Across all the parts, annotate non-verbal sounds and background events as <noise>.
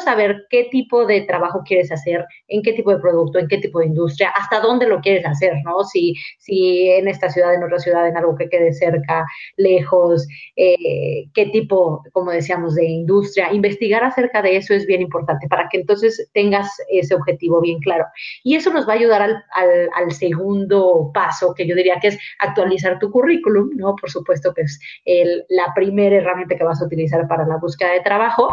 saber qué tipo de trabajo quieres hacer, en qué tipo de producto, en qué tipo de industria, hasta dónde lo quieres hacer, ¿no? Si, si en esta ciudad, en otra ciudad, en algo que quede cerca, lejos, eh, qué tipo, como decíamos, de industria. Investigar acerca de eso es bien importante para que entonces tengas ese objetivo bien claro. Y eso nos va a ayudar al, al, segundo paso, que yo diría que es actualizar tu currículum, ¿no? Por supuesto que es la primera herramienta que vas a utilizar para la búsqueda de trabajo,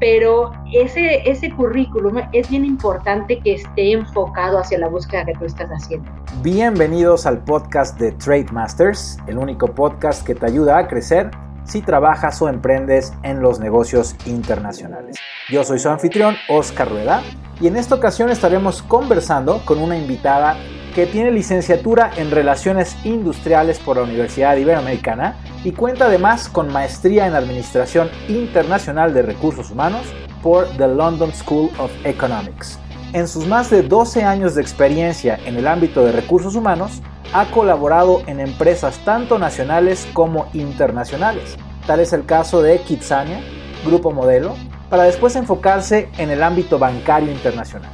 pero ese, ese currículum es bien importante que esté enfocado hacia la búsqueda que tú estás haciendo. Bienvenidos al podcast de Trade Masters, el único podcast que te ayuda a crecer si trabajas o emprendes en los negocios internacionales. Yo soy su anfitrión, Oscar Rueda, y en esta ocasión estaremos conversando con una invitada que tiene licenciatura en Relaciones Industriales por la Universidad Iberoamericana y cuenta además con maestría en Administración Internacional de Recursos Humanos por The London School of Economics. En sus más de 12 años de experiencia en el ámbito de recursos humanos, ha colaborado en empresas tanto nacionales como internacionales. Tal es el caso de Kitsania, Grupo Modelo, para después enfocarse en el ámbito bancario internacional.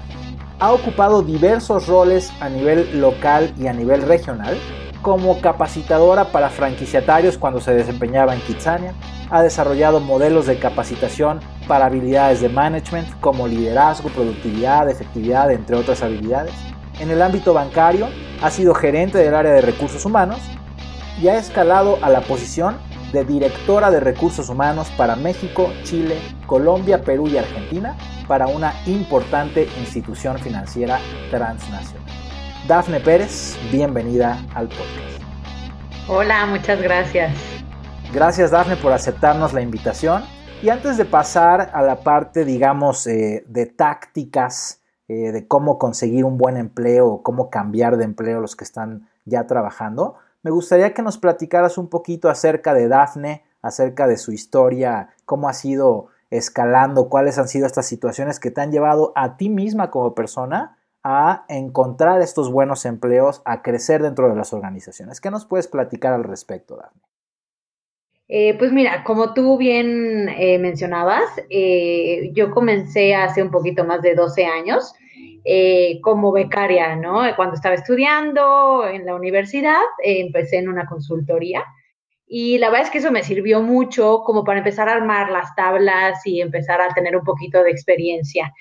Ha ocupado diversos roles a nivel local y a nivel regional, como capacitadora para franquiciatarios cuando se desempeñaba en Kitsania, ha desarrollado modelos de capacitación para habilidades de management como liderazgo, productividad, efectividad, entre otras habilidades. En el ámbito bancario, ha sido gerente del área de recursos humanos y ha escalado a la posición de directora de recursos humanos para México, Chile, Colombia, Perú y Argentina para una importante institución financiera transnacional. Dafne Pérez, bienvenida al podcast. Hola, muchas gracias. Gracias Dafne por aceptarnos la invitación. Y antes de pasar a la parte, digamos, eh, de tácticas, eh, de cómo conseguir un buen empleo, cómo cambiar de empleo los que están ya trabajando, me gustaría que nos platicaras un poquito acerca de Dafne, acerca de su historia, cómo ha sido escalando, cuáles han sido estas situaciones que te han llevado a ti misma como persona a encontrar estos buenos empleos, a crecer dentro de las organizaciones. ¿Qué nos puedes platicar al respecto, Daphne? Eh, pues mira, como tú bien eh, mencionabas, eh, yo comencé hace un poquito más de 12 años como becaria, ¿no? Cuando estaba estudiando en la universidad, empecé en una consultoría y la verdad es que eso me sirvió mucho como para empezar a armar las tablas y empezar a tener un poquito de experiencia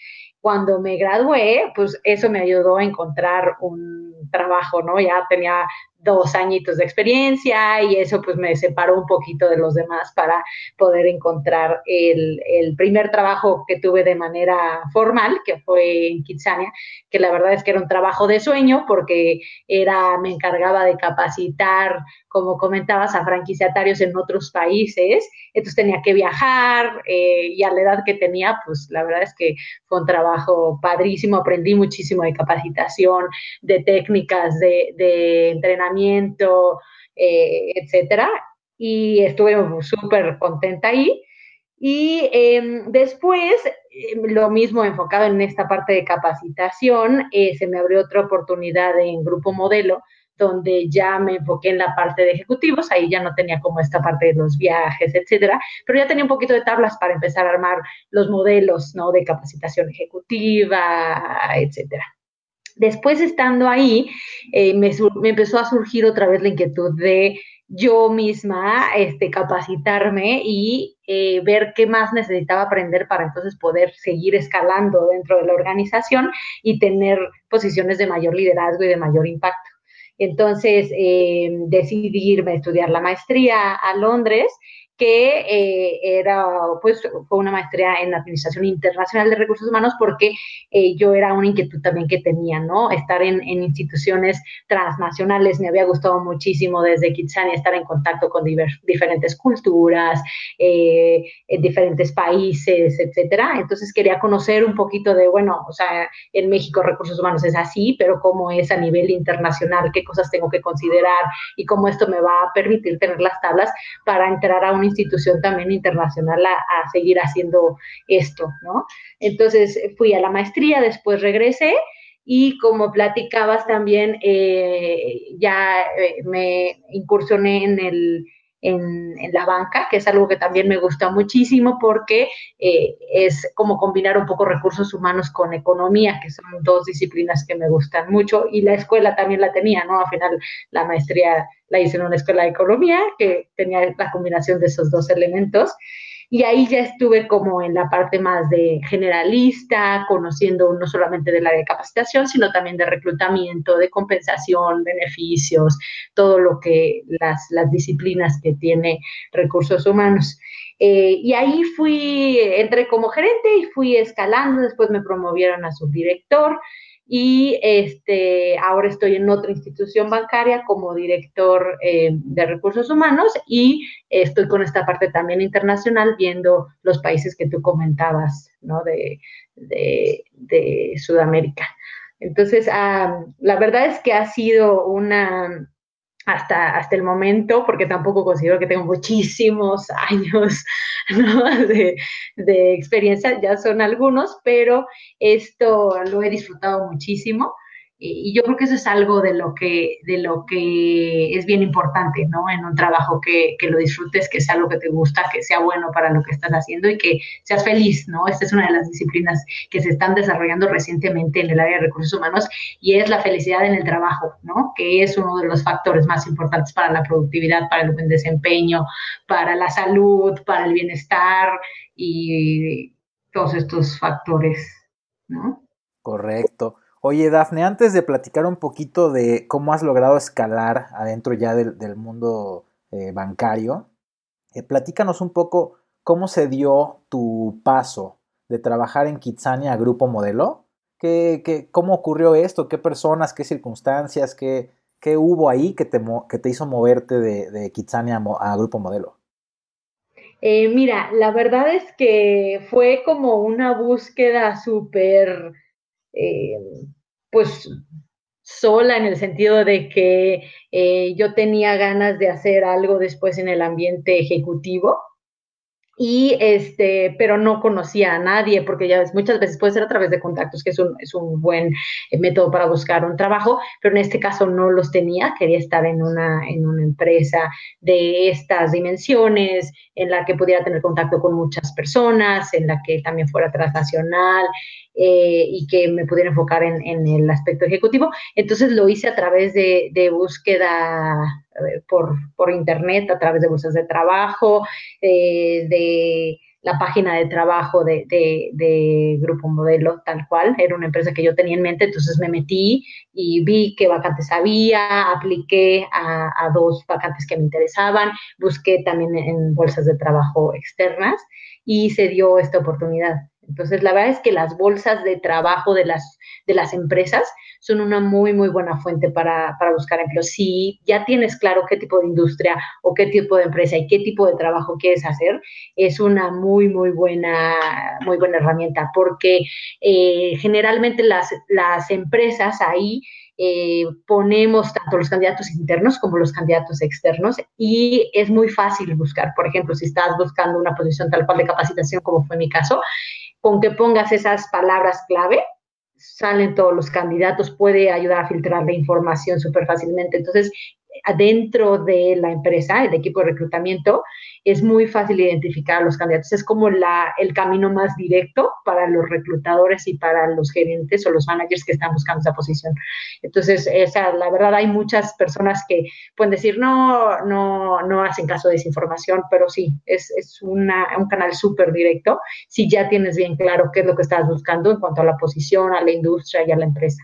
cuando me gradué, pues eso me ayudó a encontrar un trabajo, ¿no? Ya tenía dos añitos de experiencia y eso pues me separó un poquito de los demás para poder encontrar el, el, primer trabajo que tuve de manera formal, que fue en Kitsania, que la verdad es que era un trabajo de sueño porque era, me encargaba de capacitar, como comentabas, a franquiciatarios en otros países, entonces tenía que viajar eh, y a la edad que tenía, pues la verdad es que fue un trabajo padrísimo, aprendí muchísimo de capacitación, de técnicas, de, de entrenamiento eh, etcétera. Y estuve súper contenta ahí. Y em, después, em, lo mismo enfocado en esta parte de capacitación, eh, se me abrió otra oportunidad en Grupo Modelo, donde ya me enfoqué en la parte de ejecutivos, ahí ya no tenía como esta parte de los viajes, etcétera, pero ya tenía un poquito de tablas para empezar a armar los modelos, ¿no? De capacitación ejecutiva, etcétera. Después, estando ahí, eh, me, empezó a surgir otra vez la inquietud de yo misma este, capacitarme y eh, ver qué más necesitaba aprender para entonces poder seguir escalando dentro de la organización y tener posiciones de mayor liderazgo y de mayor impacto. Entonces, eh, decidí irme a estudiar la maestría a Londres que eh, era, pues, fue una maestría en Administración Internacional de Recursos Humanos porque eh, yo era una inquietud también que tenía, ¿no? Estar en, instituciones transnacionales me había gustado muchísimo desde Kitsania estar en contacto con diferentes culturas, eh, en diferentes países, etcétera. Entonces quería conocer un poquito de, bueno, o sea, en México Recursos Humanos es así, pero cómo es a nivel internacional, qué cosas tengo que considerar y cómo esto me va a permitir tener las tablas para entrar a un institución también internacional a, seguir haciendo esto, ¿no? Entonces fui a la maestría, después regresé y como platicabas también, eh, ya eh, me incursioné en el, en, la banca, que es algo que también me gusta muchísimo porque eh, es como combinar un poco recursos humanos con economía, que son dos disciplinas que me gustan mucho y la escuela también la tenía, ¿no? Al final la maestría la hice en una escuela de economía que tenía la combinación de esos dos elementos. Y ahí ya estuve como en la parte más de generalista, conociendo no solamente del área de capacitación, sino también de reclutamiento, de compensación, beneficios, todo lo que las, las disciplinas que tiene recursos humanos. Eh, y ahí fui, entré como gerente y fui escalando, después me promovieron a subdirector y este, ahora estoy en otra institución bancaria como director eh, de recursos humanos y estoy con esta parte también internacional viendo los países que tú comentabas, ¿no? De, de, Sudamérica. Entonces, ah, la verdad es que ha sido una, hasta, hasta el momento, porque tampoco considero que tengo muchísimos <laughs> años de, de, experiencia, ya son algunos, pero esto lo he disfrutado muchísimo y yo creo que eso es algo de lo que, de lo que es bien importante, ¿no? En un trabajo que, que, lo disfrutes, que sea algo que te gusta, que sea bueno para lo que estás haciendo y que seas feliz, ¿no? Esta es una de las disciplinas que se están desarrollando recientemente en el área de recursos humanos y es la felicidad en el trabajo, ¿no? Que es uno de los factores más importantes para la productividad, para el buen desempeño, para la salud, para el bienestar y todos estos factores, ¿no? Correcto. Oye, Dafne, antes de platicar un poquito de cómo has logrado escalar adentro ya del, mundo eh, bancario, eh, platícanos un poco cómo se dio tu paso de trabajar en Kitsania a Grupo Modelo. ¿Qué, cómo ocurrió esto? ¿Qué personas, qué circunstancias, qué, qué hubo ahí que te, que te hizo moverte de, de Kitsania a, Grupo Modelo? Eh, mira, la verdad es que fue como una búsqueda súper eh, pues sola en el sentido de que eh, yo tenía ganas de hacer algo después en el ambiente ejecutivo y este, pero no conocía a nadie, porque ya ves, muchas veces puede ser a través de contactos, que es un, es un buen eh, método para buscar un trabajo, pero en este caso no los tenía, quería estar en una, en una empresa de estas dimensiones, en la que pudiera tener contacto con muchas personas, en la que también fuera transnacional eh, y que me pudiera enfocar en, en, el aspecto ejecutivo. Entonces lo hice a través de, de búsqueda por, por, internet, a través de bolsas de trabajo, eh, de la página de trabajo de, de, Grupo Modelo, tal cual. Era una empresa que yo tenía en mente, entonces me metí y vi qué vacantes había, apliqué a, a dos vacantes que me interesaban, busqué también en bolsas de trabajo externas y se dio esta oportunidad. Entonces, la verdad es que las bolsas de trabajo de las, de las empresas son una muy, muy buena fuente para, para, buscar empleo. Si ya tienes claro qué tipo de industria o qué tipo de empresa y qué tipo de trabajo quieres hacer, es una muy, muy buena, muy buena herramienta porque eh, generalmente las, las empresas ahí eh, ponemos tanto los candidatos internos como los candidatos externos y es muy fácil buscar. Por ejemplo, si estás buscando una posición tal cual de capacitación, como fue mi caso, con que pongas esas palabras clave, salen todos los candidatos, puede ayudar a filtrar la información súper fácilmente. Entonces, adentro de la empresa, el equipo de reclutamiento, es muy fácil identificar a los candidatos. Es como la, el camino más directo para los reclutadores y para los gerentes o los managers que están buscando esa posición. Entonces, esa, la verdad, hay muchas personas que pueden decir, no, no, no hacen caso de esa información, pero sí, es, es una, un canal súper directo si ya tienes bien claro qué es lo que estás buscando en cuanto a la posición, a la industria y a la empresa.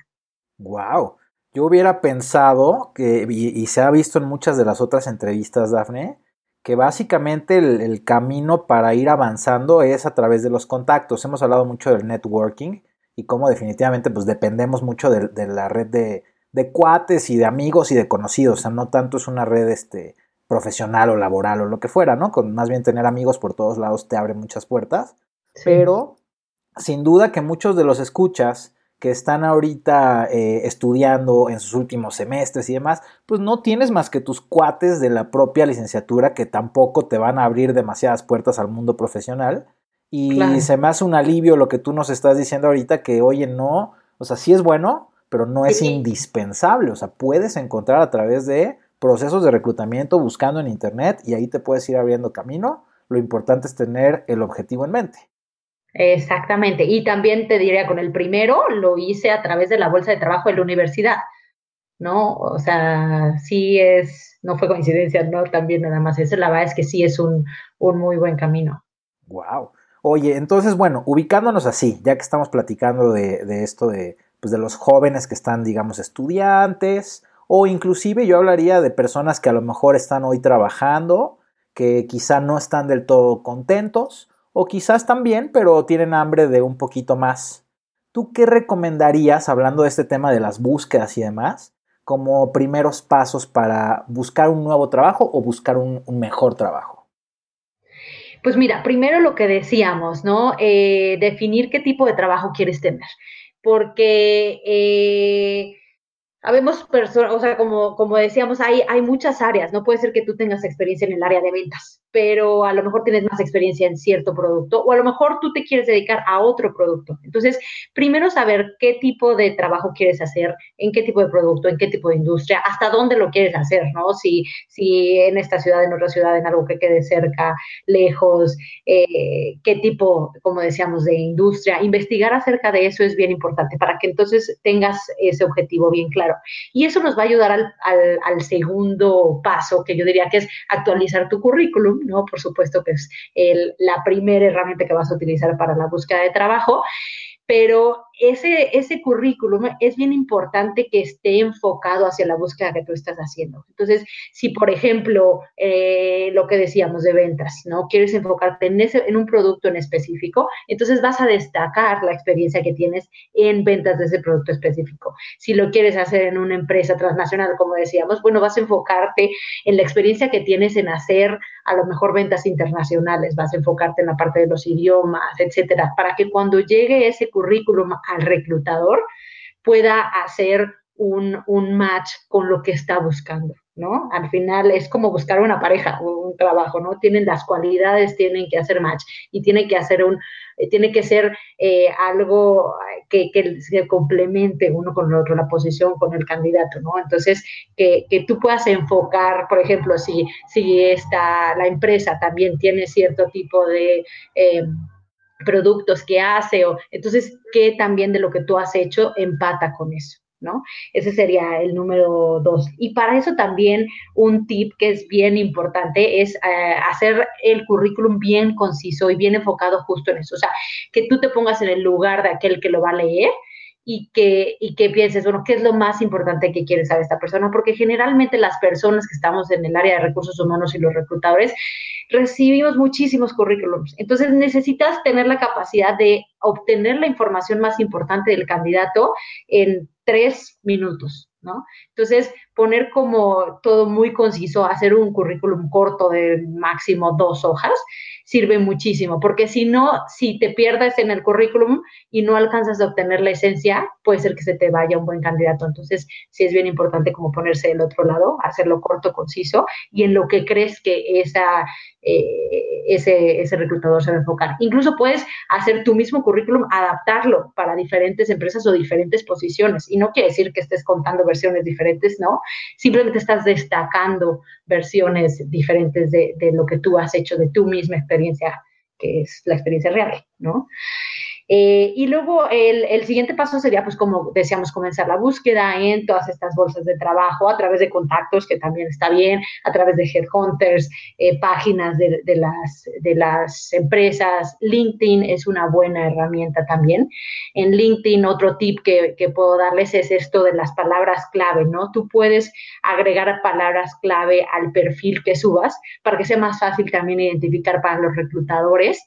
¡Wow! Yo hubiera pensado que, y, se ha visto en muchas de las otras entrevistas, Dafne, que básicamente el, camino para ir avanzando es a través de los contactos. Hemos hablado mucho del networking y cómo definitivamente pues dependemos mucho de, la red de, cuates y de amigos y de conocidos. O sea, no tanto es una red este, profesional o laboral o lo que fuera, ¿no? Con más bien tener amigos por todos lados te abre muchas puertas. Pero sin duda que muchos de los escuchas que están ahorita eh, estudiando en sus últimos semestres y demás, pues no tienes más que tus cuates de la propia licenciatura que tampoco te van a abrir demasiadas puertas al mundo profesional. Y se me hace un alivio lo que tú nos estás diciendo ahorita, que oye, no, o sea, sí es bueno, pero no es indispensable, o sea, puedes encontrar a través de procesos de reclutamiento buscando en Internet y ahí te puedes ir abriendo camino. Lo importante es tener el objetivo en mente. Exactamente. Y también te diría, con el primero lo hice a través de la bolsa de trabajo de la universidad, ¿no? O sea, sí es, no fue coincidencia, ¿no? También nada más eso, la verdad es que sí es un, un muy buen camino. Wow. Oye, entonces, bueno, ubicándonos así, ya que estamos platicando de, de esto de, pues de los jóvenes que están, digamos, estudiantes, o inclusive yo hablaría de personas que a lo mejor están hoy trabajando, que quizá no están del todo contentos, o quizás también, pero tienen hambre de un poquito más. ¿Tú qué recomendarías, hablando de este tema de las búsquedas y demás, como primeros pasos para buscar un nuevo trabajo o buscar un, mejor trabajo? Pues mira, primero lo que decíamos, ¿no? Eh, definir qué tipo de trabajo quieres tener. Porque eh, Habemos personas, o sea, como, como decíamos, hay, hay muchas áreas. No puede ser que tú tengas experiencia en el área de ventas, pero a lo mejor tienes más experiencia en cierto producto o a lo mejor tú te quieres dedicar a otro producto. Entonces, primero saber qué tipo de trabajo quieres hacer, en qué tipo de producto, en qué tipo de industria, hasta dónde lo quieres hacer, ¿no? Si, si en esta ciudad, en otra ciudad, en algo que quede cerca, lejos, eh, qué tipo, como decíamos, de industria. Investigar acerca de eso es bien importante para que entonces tengas ese objetivo bien claro. Y eso nos va a ayudar al, segundo paso, que yo diría que es actualizar tu currículum, ¿no? Por supuesto que es la primera herramienta que vas a utilizar para la búsqueda de trabajo pero ese, ese currículum es bien importante que esté enfocado hacia la búsqueda que tú estás haciendo. Entonces, si por ejemplo, eh, lo que decíamos de ventas, ¿no? Quieres enfocarte en, ese, en un producto en específico, entonces vas a destacar la experiencia que tienes en ventas de ese producto específico. Si lo quieres hacer en una empresa transnacional, como decíamos, bueno, vas a enfocarte en la experiencia que tienes en hacer a lo mejor ventas internacionales, vas a enfocarte en la parte de los idiomas, etcétera, para que cuando llegue ese currículum al reclutador pueda hacer un, un match con lo que está buscando. ¿no? Al final es como buscar una pareja o un trabajo, ¿no? Tienen las cualidades, tienen que hacer match y tiene que hacer un, eh, tiene que ser eh, algo que, que, se complemente uno con el otro, la posición con el candidato, ¿no? Entonces, que, que tú puedas enfocar, por ejemplo, si, si esta, la empresa también tiene cierto tipo de... Eh, productos que hace o entonces qué también de lo que tú has hecho empata con eso. ¿no? Ese sería el número dos. Y para eso también un tip que es bien importante es eh, hacer el currículum bien conciso y bien enfocado justo en eso. O sea, que tú te pongas en el lugar de aquel que lo va a leer y que, y que pienses, bueno, ¿qué es lo más importante que quiere saber esta persona? Porque generalmente las personas que estamos en el área de recursos humanos y los reclutadores recibimos muchísimos currículums. Entonces necesitas tener la capacidad de obtener la información más importante del candidato en tres minutos, ¿no? Entonces, poner como todo muy conciso, hacer un currículum corto de máximo dos hojas, sirve muchísimo, porque si no, si te pierdes en el currículum y no alcanzas a obtener la esencia, puede ser que se te vaya un buen candidato. Entonces, sí es bien importante como ponerse del otro lado, hacerlo corto, conciso y en lo que crees que esa, eh, ese, ese reclutador se va a enfocar. Incluso puedes hacer tu mismo currículum, adaptarlo para diferentes empresas o diferentes posiciones. Y no quiere decir que estés contando versiones diferentes, ¿no? Simplemente estás destacando versiones diferentes de, lo que tú has hecho, de tu misma experiencia, que es la experiencia real, ¿no? Eh, y luego el, el, siguiente paso sería, pues como decíamos, comenzar la búsqueda en todas estas bolsas de trabajo a través de contactos, que también está bien, a través de headhunters, eh, páginas de, de, las, de las empresas. LinkedIn es una buena herramienta también. En LinkedIn, otro tip que, que puedo darles es esto de las palabras clave, ¿no? Tú puedes agregar palabras clave al perfil que subas para que sea más fácil también identificar para los reclutadores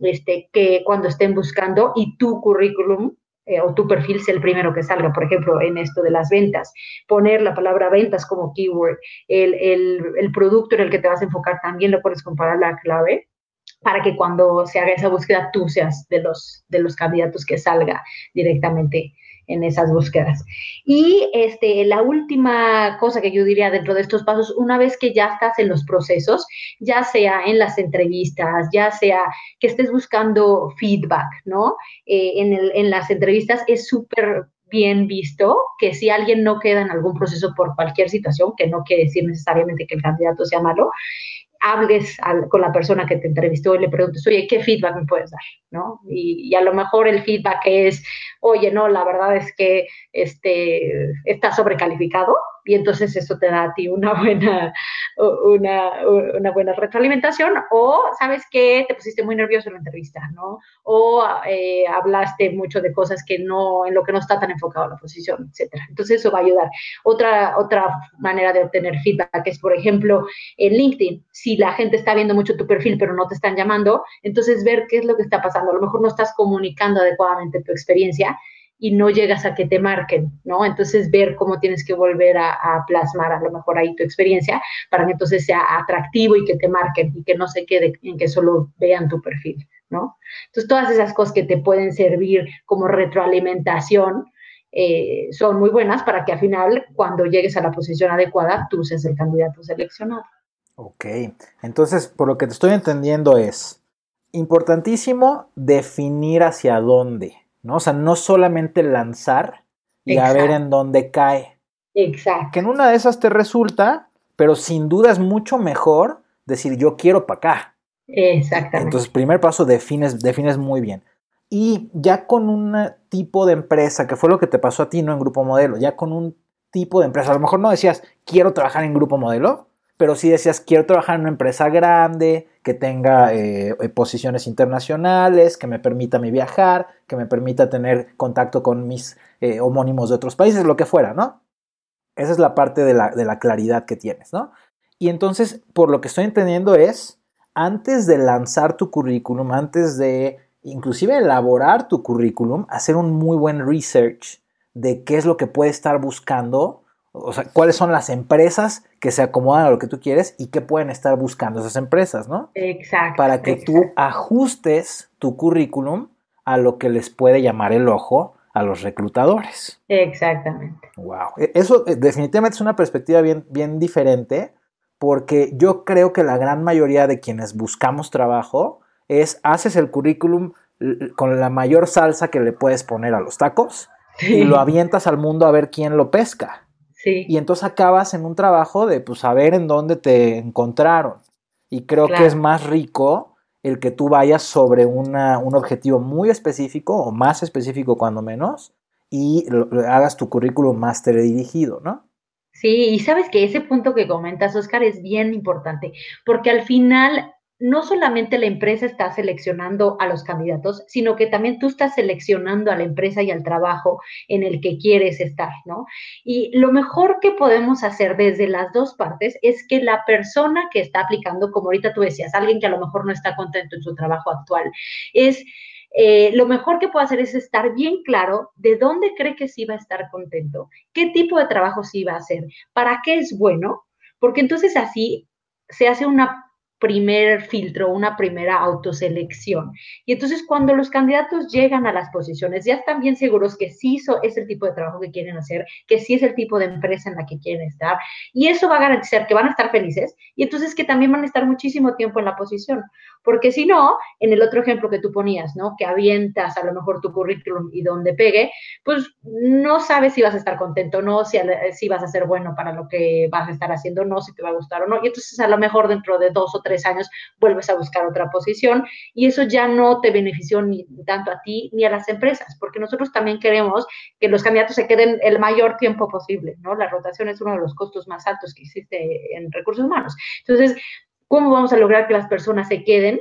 este, que cuando estén buscando y tu currículum eh, o tu perfil sea el primero que salga, por ejemplo, en esto de las ventas, poner la palabra ventas como keyword, el, el, el producto en el que te vas a enfocar también lo puedes comparar la clave para que cuando se haga esa búsqueda tú seas de los, de los candidatos que salga directamente en esas búsquedas. Y este, la última cosa que yo diría dentro de estos pasos, una vez que ya estás en los procesos, ya sea en las entrevistas, ya sea que estés buscando feedback, ¿no? Eh, en, en las entrevistas es súper bien visto que si alguien no queda en algún proceso por cualquier situación, que no quiere decir necesariamente que el candidato sea malo, hables con la persona que te entrevistó y le preguntes, oye, ¿qué feedback me puedes dar? ¿No? Y, a lo mejor el feedback es, oye, no, la verdad es que este, está sobrecalificado y entonces eso te da a ti una buena, una, una buena retroalimentación o, ¿sabes qué? Te pusiste muy nervioso en la entrevista, ¿no? O eh, hablaste mucho de cosas que no, en lo que no está tan enfocado la posición, etcétera. Entonces eso va a ayudar. Otra, otra manera de obtener feedback es, por ejemplo, en LinkedIn. Si la gente está viendo mucho tu perfil pero no te están llamando, entonces ver qué es lo que está pasando. A lo mejor no estás comunicando adecuadamente tu experiencia y no llegas a que te marquen, ¿no? Entonces ver cómo tienes que volver a, plasmar a lo mejor ahí tu experiencia para que entonces sea atractivo y que te marquen y que no se quede en que solo vean tu perfil, ¿no? Entonces todas esas cosas que te pueden servir como retroalimentación eh, son muy buenas para que al final cuando llegues a la posición adecuada tú seas el candidato seleccionado. Ok, entonces por lo que te estoy entendiendo es importantísimo definir hacia dónde. ¿No? O sea, no solamente lanzar y a ver en dónde cae. Exacto. Que en una de esas te resulta, pero sin duda es mucho mejor decir yo quiero para acá. Exactamente. Entonces, primer paso, defines, defines muy bien. Y ya con un tipo de empresa, que fue lo que te pasó a ti, no en grupo modelo, ya con un tipo de empresa, a lo mejor no decías quiero trabajar en grupo modelo, pero sí decías, quiero trabajar en una empresa grande, que tenga eh, eh, posiciones internacionales, que me permita mi viajar, que me permita tener contacto con mis eh, homónimos de otros países, lo que fuera, ¿no? Esa es la parte de la, de la claridad que tienes, ¿no? Y entonces, por lo que estoy entendiendo es, antes de lanzar tu currículum, antes de inclusive elaborar tu currículum, hacer un muy buen research de qué es lo que puede estar buscando o sea, cuáles son las empresas que se acomodan a lo que tú quieres y qué pueden estar buscando esas empresas, ¿no? Exacto. Para que tú ajustes tu currículum a lo que les puede llamar el ojo a los reclutadores. Exactamente. Wow. E, eso eh, definitivamente es una perspectiva bien, bien diferente porque yo creo que la gran mayoría de quienes buscamos trabajo es haces el currículum con la mayor salsa que le puedes poner a los tacos y lo avientas al mundo a ver quién lo pesca. Y entonces acabas en un trabajo de pues saber en dónde te encontraron. Y creo que es más rico el que tú vayas sobre una, un objetivo muy específico o más específico cuando menos y hagas tu currículum más dirigido, ¿no? Sí, y sabes que ese punto que comentas, Oscar, es bien importante, porque al final no solamente la empresa está seleccionando a los candidatos, sino que también tú estás seleccionando a la empresa y al trabajo en el que quieres estar, ¿no? Y lo mejor que podemos hacer desde las dos partes es que la persona que está aplicando, como ahorita tú decías, alguien que a lo mejor no está contento en su trabajo actual, es... Eh, lo mejor que puede hacer es estar bien claro de dónde cree que sí va a estar contento, qué tipo de trabajo sí va a hacer, para qué es bueno, porque entonces así se hace una primer filtro, una primera autoselección. Y entonces cuando los candidatos llegan a las posiciones, ya están bien seguros que sí es el tipo de trabajo que quieren hacer, que sí es el tipo de empresa en la que quieren estar. Y eso va a garantizar que van a estar felices y entonces que también van a estar muchísimo tiempo en la posición. Porque si no, en el otro ejemplo que tú ponías, ¿no? Que avientas a lo mejor tu currículum y donde pegue, pues no sabes si vas a estar contento o no, si, vas a ser bueno para lo que vas a estar haciendo o no, si te va a gustar o no. Y entonces a lo mejor dentro de dos o tres años vuelves a buscar otra posición y eso ya no te benefició ni tanto a ti ni a las empresas, porque nosotros también queremos que los candidatos se queden el mayor tiempo posible, ¿no? La rotación es uno de los costos más altos que existe en recursos humanos. Entonces, ¿cómo vamos a lograr que las personas se queden?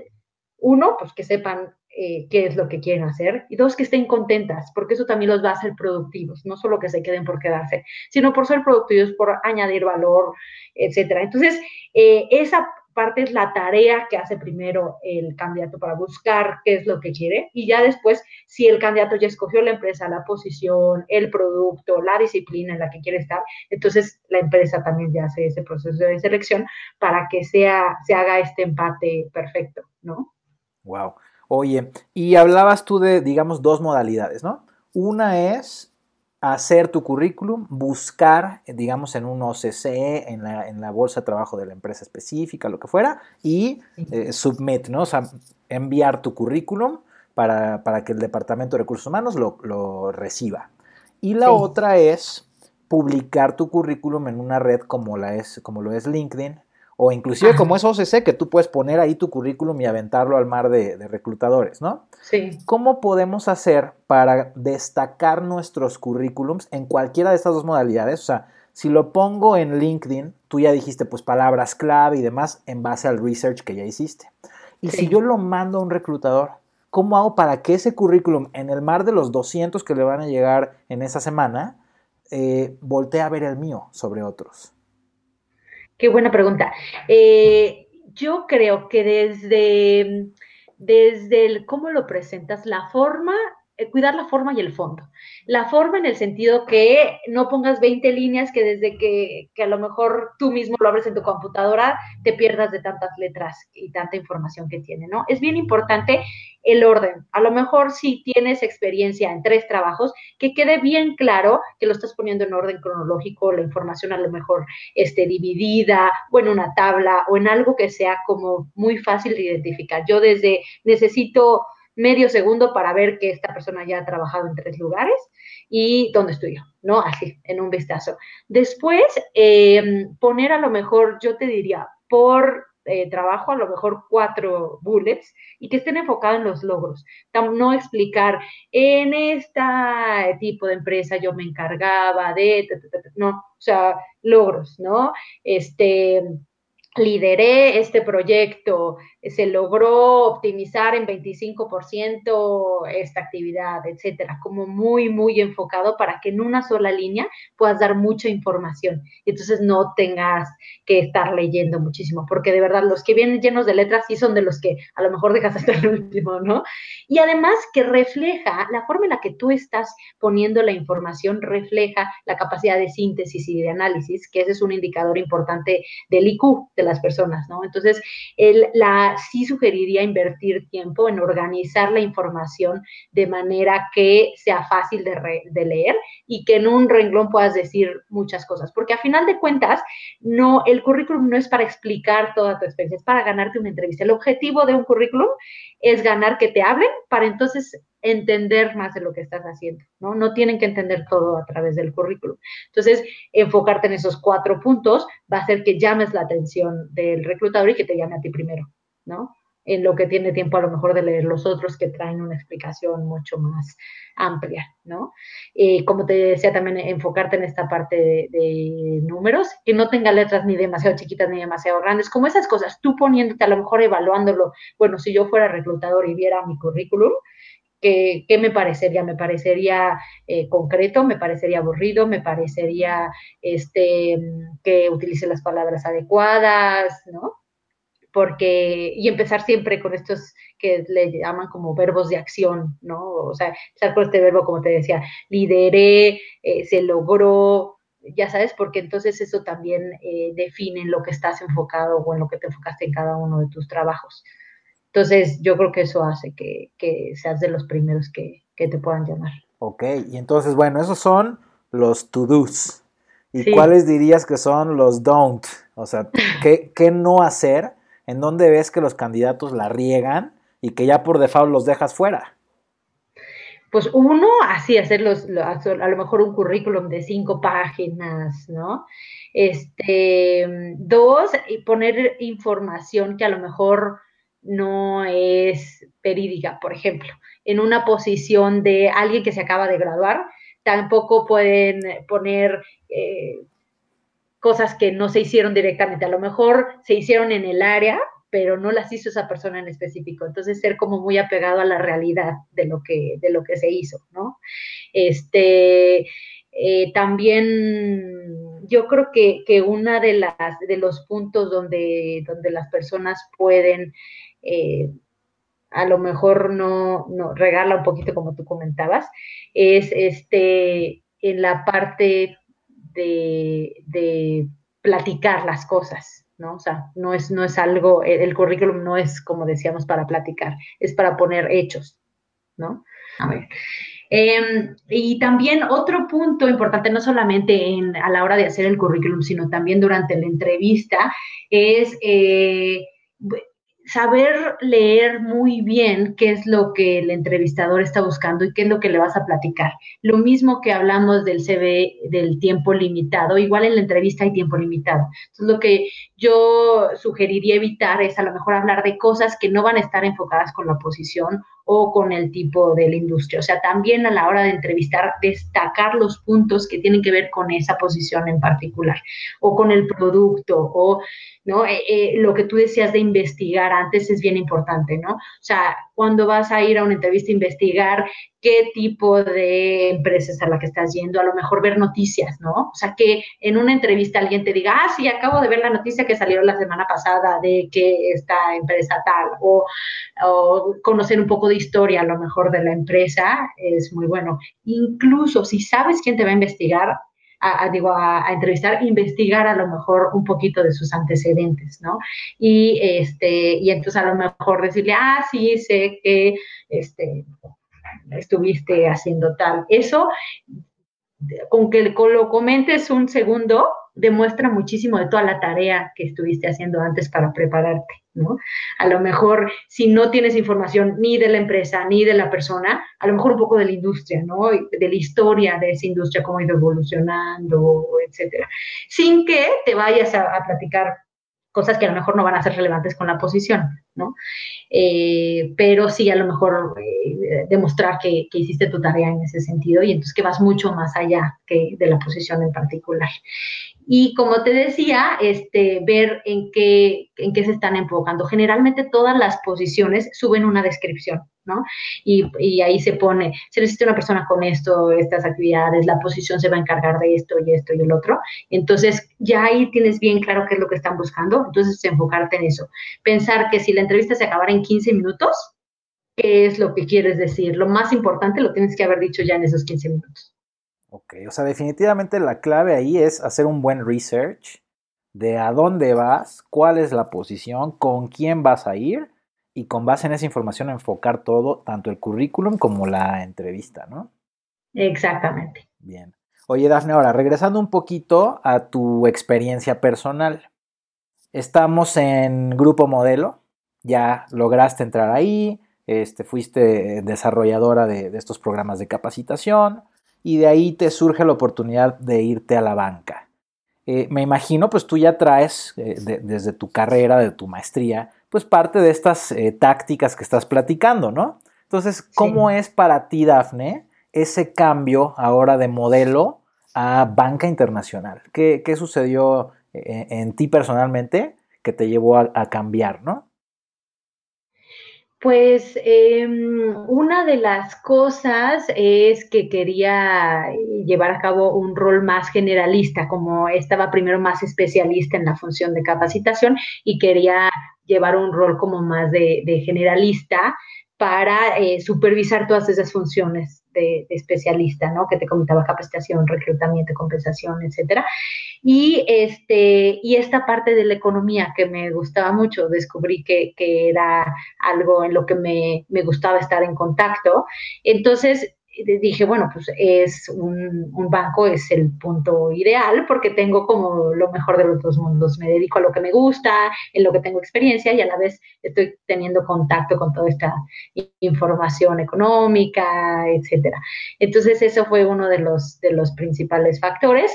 Uno, pues que sepan eh, qué es lo que quieren hacer. Y dos, que estén contentas, porque eso también los va a hacer productivos, no solo que se queden por quedarse, sino por ser productivos, por añadir valor, etcétera. Entonces, eh, esa parte es la tarea que hace primero el candidato para buscar qué es lo que quiere y ya después, si el candidato ya escogió la empresa, la posición, el producto, la disciplina en la que quiere estar, entonces la empresa también ya hace ese proceso de selección para que sea, se haga este empate perfecto, ¿no? Wow. Oye, y hablabas tú de, digamos, dos modalidades, ¿no? Una es hacer tu currículum, buscar, digamos, en un OCC, en la, en la bolsa de trabajo de la empresa específica, lo que fuera, y eh, submit, ¿no? O sea, enviar tu currículum para, que el Departamento de Recursos Humanos lo, reciba. Y la otra es publicar tu currículum en una red como, la es, como lo es LinkedIn o inclusive como es OCC, que tú puedes poner ahí tu currículum y aventarlo al mar de, reclutadores, ¿no? Sí. ¿Cómo podemos hacer para destacar nuestros currículums en cualquiera de estas dos modalidades? O sea, si lo pongo en LinkedIn, tú ya dijiste pues palabras clave y demás en base al research que ya hiciste. Y si yo lo mando a un reclutador, ¿cómo hago para que ese currículum en el mar de los 200 que le van a llegar en esa semana, eh, voltee a ver el mío sobre otros? Qué buena pregunta. Eh, yo creo que desde, desde el cómo lo presentas, la forma cuidar la forma y el fondo. La forma en el sentido que no pongas 20 líneas que desde que, que, a lo mejor tú mismo lo abres en tu computadora te pierdas de tantas letras y tanta información que tiene, ¿no? Es bien importante el orden. A lo mejor si tienes experiencia en tres trabajos, que quede bien claro que lo estás poniendo en orden cronológico, la información a lo mejor esté dividida o en una tabla o en algo que sea como muy fácil de identificar. Yo desde necesito medio segundo para ver que esta persona ya ha trabajado en tres lugares y dónde estudió, ¿no? Así, en un vistazo. Después, eh, poner a lo mejor, yo te diría, por eh, trabajo, a lo mejor cuatro bullets y que estén enfocados en los logros. No explicar, en este tipo de empresa yo me encargaba de, no, o sea, logros, ¿no? Este, lideré este proyecto, se logró optimizar en 25% esta actividad, etcétera, como muy, muy enfocado para que en una sola línea puedas dar mucha información y entonces no tengas que estar leyendo muchísimo, porque de verdad los que vienen llenos de letras sí son de los que a lo mejor dejas hasta el <laughs> último, ¿no? Y además que refleja la forma en la que tú estás poniendo la información, refleja la capacidad de síntesis y de análisis, que ese es un indicador importante del IQ de las personas, ¿no? Entonces, el, la sí sugeriría invertir tiempo en organizar la información de manera que sea fácil de, leer y que en un renglón puedas decir muchas cosas, porque a final de cuentas, no, el currículum no es para explicar toda tu experiencia, es para ganarte una entrevista. El objetivo de un currículum es ganar que te hablen para entonces entender más de lo que estás haciendo, ¿no? No tienen que entender todo a través del currículum. Entonces, enfocarte en esos cuatro puntos va a hacer que llames la atención del reclutador y que te llame a ti primero. ¿no? En lo que tiene tiempo a lo mejor de leer los otros que traen una explicación mucho más amplia, ¿no? Eh, como te decía, también enfocarte en esta parte de, números, que no tenga letras ni demasiado chiquitas ni demasiado grandes, como esas cosas, tú poniéndote a lo mejor evaluándolo, bueno, si yo fuera reclutador y viera mi currículum, ¿Qué, me parecería? ¿Me parecería eh, concreto? ¿Me parecería aburrido? ¿Me parecería este, que utilice las palabras adecuadas? ¿no? porque, y empezar siempre con estos que le llaman como verbos de acción, ¿no? O sea, empezar con este verbo, como te decía, lideré, eh, se logró, ya sabes, porque entonces eso también eh, define en lo que estás enfocado o en lo que te enfocaste en cada uno de tus trabajos. Entonces, yo creo que eso hace que, seas de los primeros que, te puedan llamar. Ok, y entonces, bueno, esos son los to-dos. ¿Y cuáles dirías que son los don't? O sea, <laughs> ¿qué, ¿qué, no hacer en dónde ves que los candidatos la riegan y que ya por default los dejas fuera? Pues uno, así hacer a lo mejor un currículum de cinco páginas, ¿no? Este, dos, poner información que a lo mejor no es verídica, por ejemplo, en una posición de alguien que se acaba de graduar, tampoco pueden poner eh, cosas que no se hicieron directamente. A lo mejor se hicieron en el área, pero no las hizo esa persona en específico. Entonces, ser como muy apegado a la realidad de lo que, de lo que se hizo, ¿no? Este, eh, también yo creo que, que una de las de los puntos donde, donde las personas pueden eh, a lo mejor no, no regala un poquito como tú comentabas, es este en la parte de, platicar las cosas, ¿no? O sea, no es, no es algo, el, currículum no es, como decíamos, para platicar, es para poner hechos, ¿no? A ver. Em, y también otro punto importante, no solamente en, a la hora de hacer el currículum, sino también durante la entrevista, es eh, saber leer muy bien qué es lo que el entrevistador está buscando y qué es lo que le vas a platicar. Lo mismo que hablamos del CV del tiempo limitado, igual en la entrevista hay tiempo limitado. Entonces, lo que yo sugeriría evitar es a lo mejor hablar de cosas que no van a estar enfocadas con la posición o con el tipo de la industria. O sea, también a la hora de entrevistar, destacar los puntos que tienen que ver con esa posición en particular o con el producto o ¿no? Eh, eh, lo que tú decías de investigar antes es bien importante, ¿no? O sea, cuando vas a ir a una entrevista investigar qué tipo de empresa es a la que estás yendo, a lo mejor ver noticias, ¿no? O sea, que en una entrevista alguien te diga, ah, sí, acabo de ver la noticia que salió la semana pasada de que esta empresa tal, o, o conocer un poco de historia a lo mejor de la empresa, es muy bueno. Incluso si sabes quién te va a investigar, a, digo, a, entrevistar, investigar a lo mejor un poquito de sus antecedentes, ¿no? Y, este, y entonces a lo mejor decirle, ah, sí, sé que este, estuviste haciendo tal. Eso, con que lo comentes un segundo, demuestra muchísimo de toda la tarea que estuviste haciendo antes para prepararte, ¿no? A lo mejor, si no tienes información ni de la empresa ni de la persona, a lo mejor un poco de la industria, ¿no? De la historia de esa industria, cómo ha ido evolucionando, etcétera. Sin que te vayas a, platicar cosas que a lo mejor no van a ser relevantes con la posición, ¿no? Eh, pero sí a lo mejor eh, demostrar que, que, hiciste tu tarea en ese sentido y entonces que vas mucho más allá que de la posición en particular. Y como te decía, este, ver en qué, en qué se están enfocando. Generalmente todas las posiciones suben una descripción, ¿no? Y, ahí se pone, se necesita una persona con esto, estas actividades, la posición se va a encargar de esto y esto y el otro. Entonces, ya ahí tienes bien claro qué es lo que están buscando, entonces enfocarte en eso. Pensar que si la entrevista se acabara en 15 minutos, ¿qué es lo que quieres decir? Lo más importante lo tienes que haber dicho ya en esos 15 minutos. Ok, o sea, definitivamente la clave ahí es hacer un buen research de a dónde vas, cuál es la posición, con quién vas a ir y con base en esa información enfocar todo, tanto el currículum como la entrevista, ¿no? Exactamente. Bien. Oye, Dafne, ahora regresando un poquito a tu experiencia personal. Estamos en grupo modelo, ya lograste entrar ahí, este, fuiste desarrolladora de, de estos programas de capacitación, y de ahí te surge la oportunidad de irte a la banca. Eh, me imagino, pues tú ya traes eh, desde tu carrera, de tu maestría, pues parte de estas eh, tácticas que estás platicando, ¿no? Entonces, ¿cómo es para ti, Dafne, ese cambio ahora de modelo a banca internacional? ¿Qué, sucedió en, ti personalmente que te llevó a cambiar, no? Pues em, una de las cosas es que quería llevar a cabo un rol más generalista, como estaba primero más especialista en la función de capacitación y quería llevar un rol como más de, generalista para eh, supervisar todas esas funciones de, especialista, ¿no? Que te comentaba capacitación, reclutamiento, compensación, etcétera. Y, este, y esta parte de la economía que me gustaba mucho, descubrí que, que era algo en lo que me, me gustaba estar en contacto. Entonces, dije, bueno, pues es un, banco, es el punto ideal porque tengo como lo mejor de los dos mundos. Me dedico a lo que me gusta, en lo que tengo experiencia y a la vez estoy teniendo contacto con toda esta información económica, etcétera. Entonces, eso fue uno de los, de los principales factores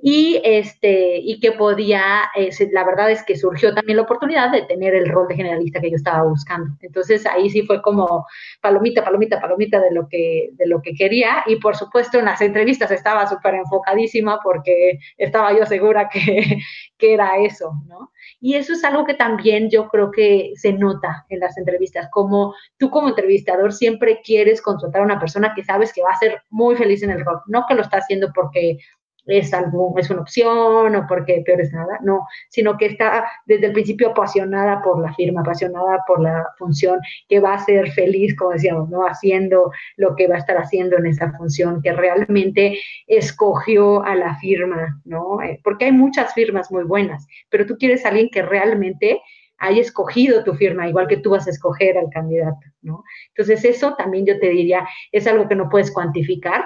y, este, y que podía, eh, la verdad es que surgió también la oportunidad de tener el rol de generalista que yo estaba buscando. Entonces ahí sí fue como palomita, palomita, palomita de lo que, de lo que quería y por supuesto en las entrevistas estaba súper enfocadísima porque estaba yo segura que, <laughs> que era eso, ¿no? Y eso es algo que también yo creo que se nota en las entrevistas, como tú como entrevistador siempre quieres contratar a una persona que sabes que va a ser muy feliz en el rol, no que lo está haciendo porque es algo, es una opción o porque peor es nada, no, sino que está desde el principio apasionada por la firma, apasionada por la función, que va a ser feliz, como decíamos, ¿no? Haciendo lo que va a estar haciendo en esa función, que realmente escogió a la firma, ¿no? Eh, porque hay muchas firmas muy buenas, pero tú quieres a alguien que realmente haya escogido tu firma, igual que tú vas a escoger al candidato, ¿no? Entonces eso también yo te diría, es algo que no puedes cuantificar,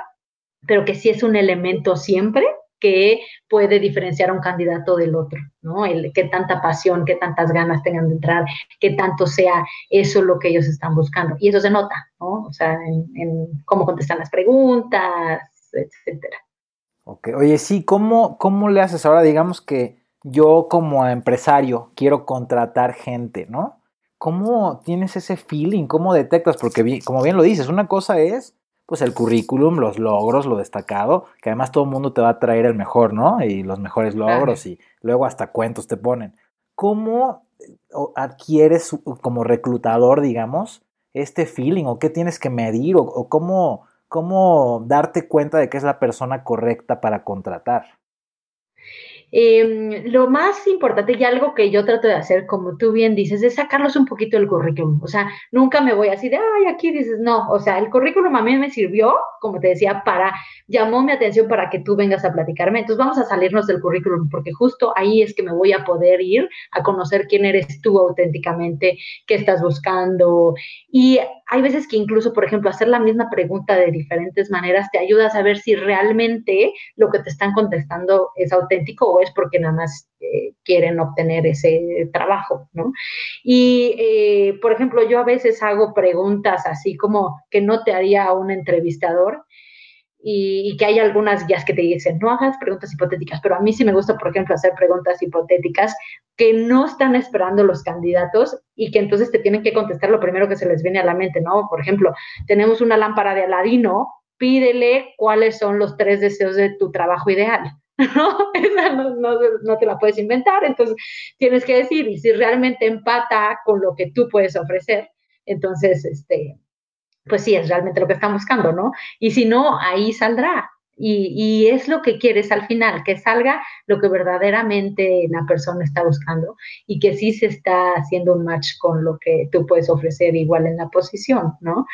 pero que sí es un elemento siempre que puede diferenciar a un candidato del otro, ¿no? El qué tanta pasión, qué tantas ganas tengan de entrar, qué tanto sea eso lo que ellos están buscando. Y eso se nota, ¿no? O sea, en, cómo contestan las preguntas, etcétera. Ok, oye, sí, ¿cómo, ¿cómo le haces ahora? Digamos que yo como empresario quiero contratar gente, ¿no? ¿Cómo tienes ese feeling? ¿Cómo detectas? Porque como bien lo dices, una cosa es pues el currículum, los logros, lo destacado, que además todo el mundo te va a traer el mejor, ¿no? Y los mejores logros y luego hasta cuentos te ponen. ¿Cómo eh, adquieres como reclutador, digamos, este feeling o qué tienes que medir o, cómo, cómo darte cuenta de que es la persona correcta para contratar? Em, lo más importante y algo que yo trato de hacer, como tú bien dices, es sacarlos un poquito del currículum. O sea, nunca me voy así de, ay, aquí dices, no. O sea, el currículum a mí me sirvió, como te decía, para, llamó mi atención para que tú vengas a platicarme. Entonces vamos a salirnos del currículum, porque justo ahí es que me voy a poder ir a conocer quién eres tú auténticamente, qué estás buscando. Y hay veces que incluso, por ejemplo, hacer la misma pregunta de diferentes maneras te ayuda a saber si realmente lo que te están contestando es auténtico o porque nada más eh, quieren obtener ese trabajo, ¿no? Y, eh, por ejemplo, yo a veces hago preguntas así como que no te haría un entrevistador y, que hay algunas guías que te dicen, no hagas preguntas hipotéticas, pero a mí sí me gusta, por ejemplo, hacer preguntas hipotéticas que no están esperando los candidatos y que entonces te tienen que contestar lo primero que se les viene a la mente, ¿no? Por ejemplo, tenemos una lámpara de Aladino, pídele cuáles son los tres deseos de tu trabajo ideal. <laughs> ¿no? No, no, te la puedes inventar, entonces tienes que decir, y si realmente empata con lo que tú puedes ofrecer, entonces, este, pues sí, es realmente lo que están buscando, ¿no? Y si no, ahí saldrá. Y, y, es lo que quieres al final, que salga lo que verdaderamente la persona está buscando y que sí se está haciendo un match con lo que tú puedes ofrecer igual en la posición, ¿no?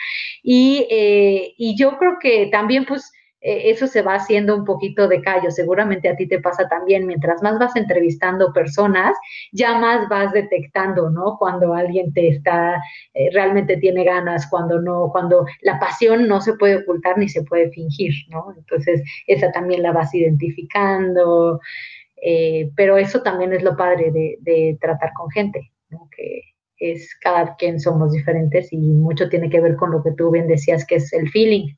Y, eh, y yo creo que también, pues, eso se va haciendo un poquito de callo. Seguramente a ti te pasa también, mientras más vas entrevistando personas, ya más vas detectando, ¿no? Cuando alguien te está, eh, realmente tiene ganas, cuando no, cuando la pasión no se puede ocultar ni se puede fingir, ¿no? Entonces, esa también la vas identificando, eh, pero eso también es lo padre de, de tratar con gente, ¿no? Que es cada quien somos diferentes y mucho tiene que ver con lo que tú bien decías que es el feeling.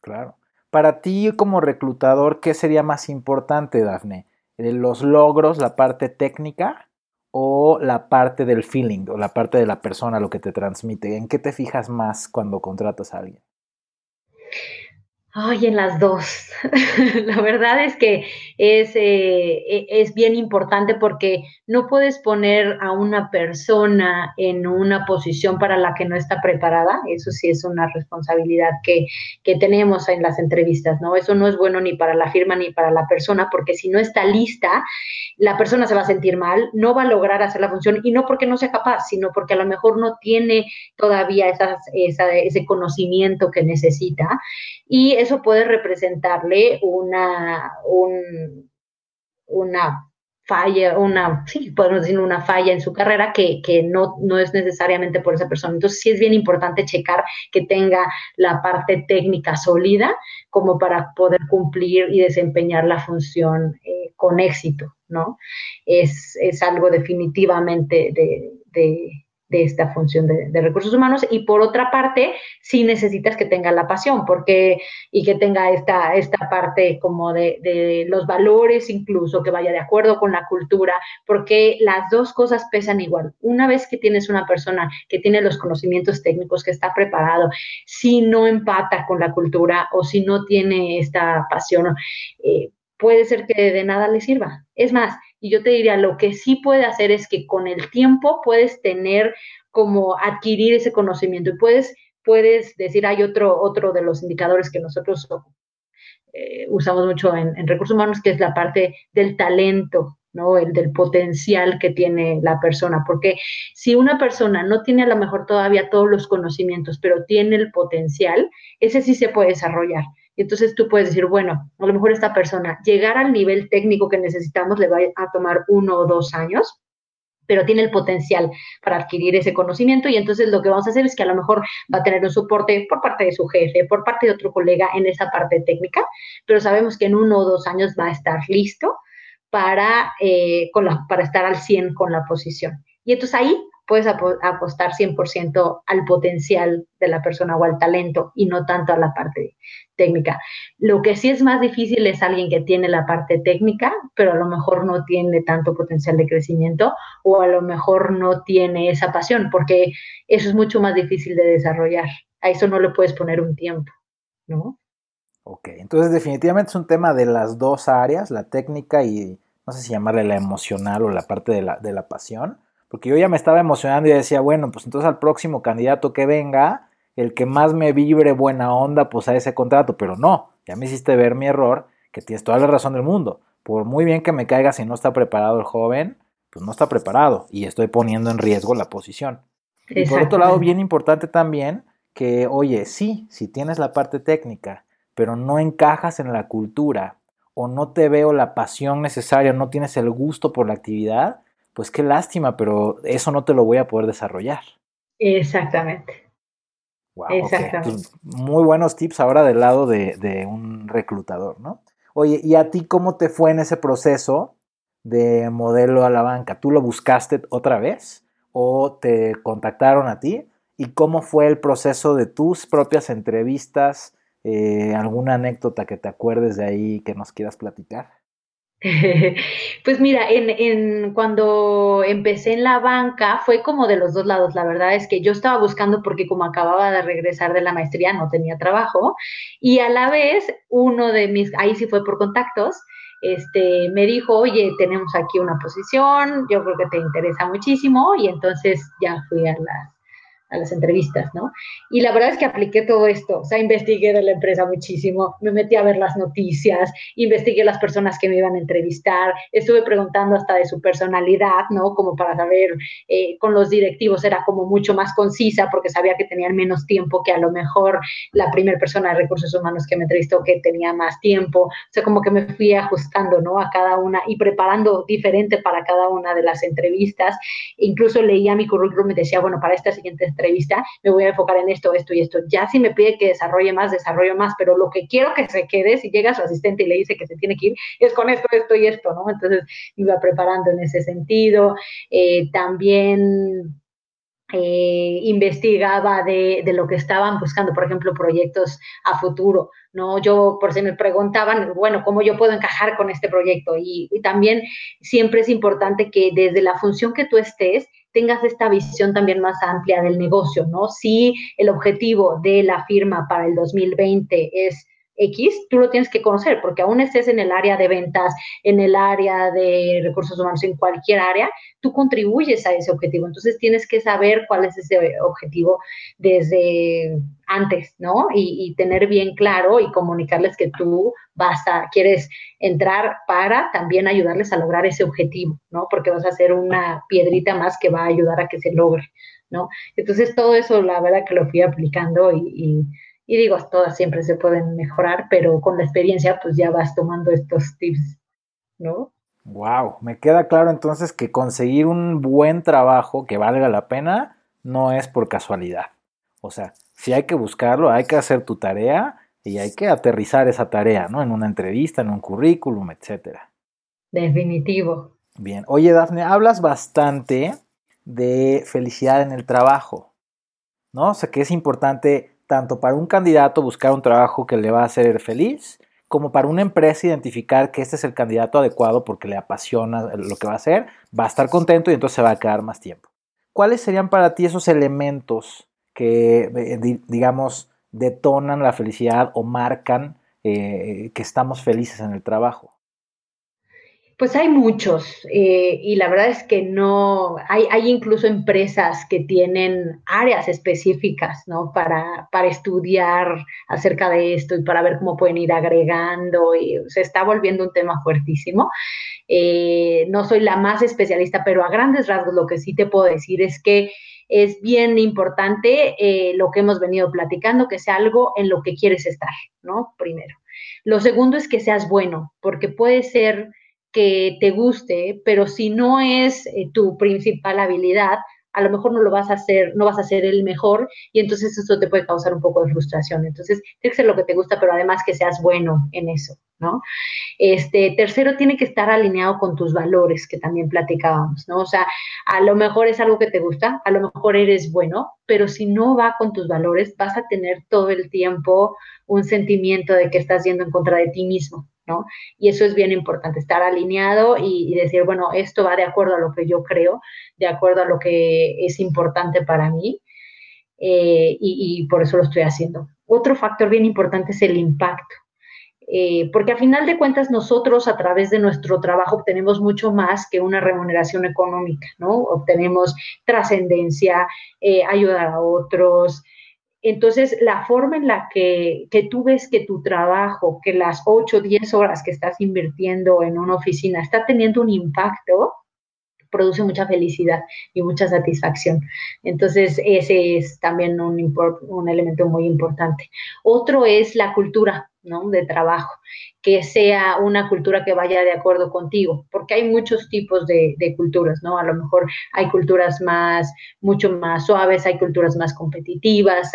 Claro. Para ti como reclutador, ¿qué sería más importante, Dafne? ¿Los logros, la parte técnica o la parte del feeling o la parte de la persona, lo que te transmite? ¿En qué te fijas más cuando contratas a alguien? Ay, en las dos. <laughs> la verdad es que es, eh, e, es bien importante porque no puedes poner a una persona en una posición para la que no está preparada. Eso sí es una responsabilidad que, que tenemos en las entrevistas, ¿no? Eso no es bueno ni para la firma ni para la persona porque si no está lista, la persona se va a sentir mal, no va a lograr hacer la función y no porque no sea capaz, sino porque a lo mejor no tiene todavía esas, esa, ese conocimiento que necesita y eso puede representarle una, una falla, una, sí, podemos decir una falla en su carrera que, que, no, no es necesariamente por esa persona. Entonces sí es bien importante checar que tenga la parte técnica sólida como para poder cumplir y desempeñar la función eh, con éxito, ¿no? Es, es algo definitivamente de, de de esta función de, recursos humanos y por otra parte sí necesitas que tenga la pasión porque y que tenga esta, esta parte como de, de, los valores incluso que vaya de acuerdo con la cultura porque las dos cosas pesan igual. Una vez que tienes una persona que tiene los conocimientos técnicos que está preparado si no empata con la cultura o si no tiene esta pasión eh, puede ser que de nada le sirva es más y yo te diría, lo que sí puede hacer es que con el tiempo puedes tener como adquirir ese conocimiento y puedes, puedes decir, hay otro, otro de los indicadores que nosotros eh, usamos mucho en, en, recursos humanos, que es la parte del talento, ¿no? El del potencial que tiene la persona. Porque si una persona no tiene a lo mejor todavía todos los conocimientos, pero tiene el potencial, ese sí se puede desarrollar. Entonces tú puedes decir, bueno, a lo mejor esta persona llegar al nivel técnico que necesitamos le va a tomar uno o dos años, pero tiene el potencial para adquirir ese conocimiento y entonces lo que vamos a hacer es que a lo mejor va a tener un soporte por parte de su jefe, por parte de otro colega en esa parte técnica, pero sabemos que en uno o dos años va a estar listo para, eh, para estar al 100 con la posición. Y entonces ahí puedes apostar 100% al potencial de la persona o al talento y no tanto a la parte técnica. Lo que sí es más difícil es alguien que tiene la parte técnica, pero a lo mejor no tiene tanto potencial de crecimiento o a lo mejor no tiene esa pasión, porque eso es mucho más difícil de desarrollar. A eso no le puedes poner un tiempo, ¿no? Ok, entonces definitivamente es un tema de las dos áreas, la técnica y no sé si llamarle la emocional o la parte de la, de la pasión porque yo ya me estaba emocionando y decía, bueno, pues entonces al próximo candidato que venga, el que más me vibre buena onda, pues a ese contrato, pero no, ya me hiciste ver mi error, que tienes toda la razón del mundo. Por muy bien que me caiga si no está preparado el joven, pues no está preparado y estoy poniendo en riesgo la posición. Y por otro lado, bien importante también que, oye, sí, si tienes la parte técnica, pero no encajas en la cultura o no te veo la pasión necesaria, no tienes el gusto por la actividad, pues qué lástima, pero eso no te lo voy a poder desarrollar. Exactamente. Wow, Exactamente. muy buenos tips ahora del lado de, un reclutador, ¿no? Oye, ¿y a ti cómo te fue en ese proceso de modelo a la banca? ¿Tú lo buscaste otra vez o te contactaron a ti? ¿Y cómo fue el proceso de tus propias entrevistas? Eh, ¿Alguna anécdota que te acuerdes de ahí que nos quieras platicar? Pues mira, en, cuando empecé en la banca fue como de los dos lados. La verdad es que yo estaba buscando porque como acababa de regresar de la maestría no tenía trabajo y a la vez uno de mis, ahí sí fue por contactos, este, me dijo, oye, tenemos aquí una posición, yo creo que te interesa muchísimo y entonces ya fui a las a las entrevistas, ¿no? Y la verdad es que apliqué todo esto, o sea, investigué de la empresa muchísimo, me metí a ver las noticias, investigué las personas que me iban a entrevistar, estuve preguntando hasta de su personalidad, ¿no? Como para saber, eh, con los directivos era como mucho más concisa porque sabía que tenían menos tiempo que a lo mejor la primera persona de recursos humanos que me entrevistó que tenía más tiempo, o sea, como que me fui ajustando, ¿no? A cada una y preparando diferente para cada una de las entrevistas, incluso leía mi currículum y decía, bueno, para esta siguiente entrevista, me voy a enfocar en esto, esto y esto. Ya si me pide que desarrolle más, desarrollo más, pero lo que quiero que se quede, si llega su asistente y le dice que se tiene que ir, es con esto, esto y esto, ¿no? Entonces iba preparando en ese sentido. Eh, también eh, investigaba de, lo que estaban buscando, por ejemplo, proyectos a futuro, ¿no? Yo, por si me preguntaban, bueno, ¿cómo yo puedo encajar con este proyecto? Y, también siempre es importante que desde la función que tú estés, tengas esta visión también más amplia del negocio, ¿no? Si el objetivo de la firma para el 2020 es X, tú lo tienes que conocer, porque aún estés en el área de ventas, en el área de recursos humanos, en cualquier área, tú contribuyes a ese objetivo. Entonces tienes que saber cuál es ese objetivo desde antes, ¿no? Y, tener bien claro y comunicarles que tú vas a, quieres entrar para también ayudarles a lograr ese objetivo, ¿no? Porque vas a ser una piedrita más que va a ayudar a que se logre, ¿no? Entonces todo eso, la verdad que lo fui aplicando y digo, todas siempre se pueden mejorar, pero con la experiencia pues ya vas tomando estos tips, ¿no? Wow, me queda claro entonces que conseguir un buen trabajo que valga la pena no es por casualidad. O sea, si hay que buscarlo, hay que hacer tu tarea y hay que aterrizar esa tarea, ¿no? En una entrevista, en un currículum, etcétera. Definitivo. Bien. Oye, Dafne, hablas bastante de felicidad en el trabajo, ¿no? O sea, que es importante tanto para un candidato buscar un trabajo que le va a hacer feliz, como para una empresa identificar que este es el candidato adecuado porque le apasiona lo que va a hacer, va a estar contento y entonces se va a quedar más tiempo. ¿Cuáles serían para ti esos elementos que, eh, digamos, detonan la felicidad o marcan eh, que estamos felices en el trabajo? Pues hay muchos eh, y la verdad es que no, hay, hay, incluso empresas que tienen áreas específicas, ¿no? Para, para estudiar acerca de esto y para ver cómo pueden ir agregando y se está volviendo un tema fuertísimo. Eh, no soy la más especialista, pero a grandes rasgos lo que sí te puedo decir es que es bien importante eh, lo que hemos venido platicando, que sea algo en lo que quieres estar, ¿no? Primero. Lo segundo es que seas bueno, porque puede ser que te guste, pero si no es eh, tu principal habilidad, a lo mejor no lo vas a hacer, no vas a ser el mejor y entonces eso te puede causar un poco de frustración. Entonces, tiene que ser lo que te gusta, pero además que seas bueno en eso, ¿no? Este, tercero, tiene que estar alineado con tus valores, que también platicábamos, ¿no? O sea, a lo mejor es algo que te gusta, a lo mejor eres bueno, pero si no va con tus valores, vas a tener todo el tiempo un sentimiento de que estás yendo en contra de ti mismo, Y eso es bien importante, estar alineado y, decir, bueno, esto va de acuerdo a lo que yo creo, de acuerdo a lo que es importante para mí, eh, y, por eso lo estoy haciendo. Otro factor bien importante es el impacto. Eh, porque a final de cuentas nosotros a través de nuestro trabajo obtenemos mucho más que una remuneración económica, ¿no? Obtenemos trascendencia, eh, ayudar a otros, entonces, la forma en la que, tú ves que tu trabajo, que las 8 o 10 horas que estás invirtiendo en una oficina está teniendo un impacto, produce mucha felicidad y mucha satisfacción. Entonces, ese es también un, un elemento muy importante. Otro es la cultura. ¿No? de trabajo, que sea una cultura que vaya de acuerdo contigo, porque hay muchos tipos de, culturas, ¿no? A lo mejor hay culturas más, mucho más suaves, hay culturas más competitivas,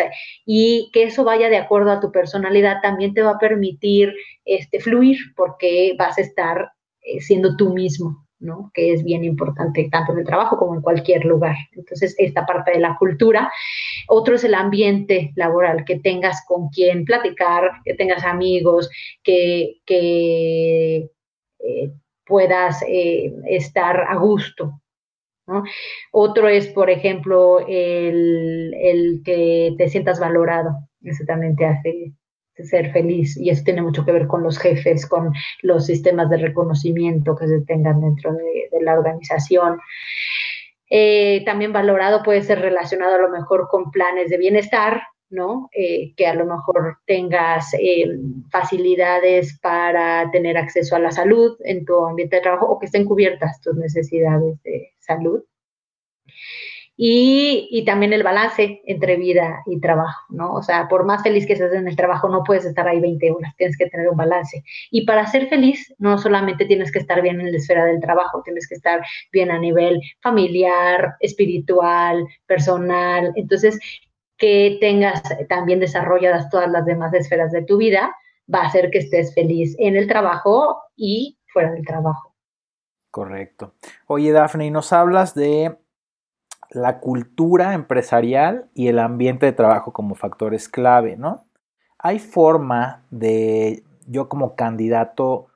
y que eso vaya de acuerdo a tu personalidad también te va a permitir este, fluir, porque vas a estar eh, siendo tú mismo, que es bien importante tanto en el trabajo como en cualquier lugar. Entonces, esta parte de la cultura. Otro es el ambiente laboral, que tengas con quien platicar, que tengas amigos, que, eh, puedas eh, estar a gusto. Otro es, por ejemplo, el, el que te sientas valorado. Eso también te hace ser feliz y eso tiene mucho que ver con los jefes, con los sistemas de reconocimiento que se tengan dentro de, la organización. Eh, también valorado puede ser relacionado a lo mejor con planes de bienestar, ¿no? Eh, que a lo mejor tengas eh, facilidades para tener acceso a la salud en tu ambiente de trabajo o que estén cubiertas tus necesidades de salud y, también el balance entre vida y trabajo, ¿no? O sea, por más feliz que estés en el trabajo, no puedes estar ahí 20 horas, tienes que tener un balance. Y para ser feliz, no solamente tienes que estar bien en la esfera del trabajo, tienes que estar bien a nivel familiar, espiritual, personal. Entonces, que tengas también desarrolladas todas las demás esferas de tu vida, va a hacer que estés feliz en el trabajo y fuera del trabajo. Correcto. Oye, Dafne, y nos hablas de la cultura empresarial y el ambiente de trabajo como factores clave, ¿no? ¿Hay forma de yo como candidato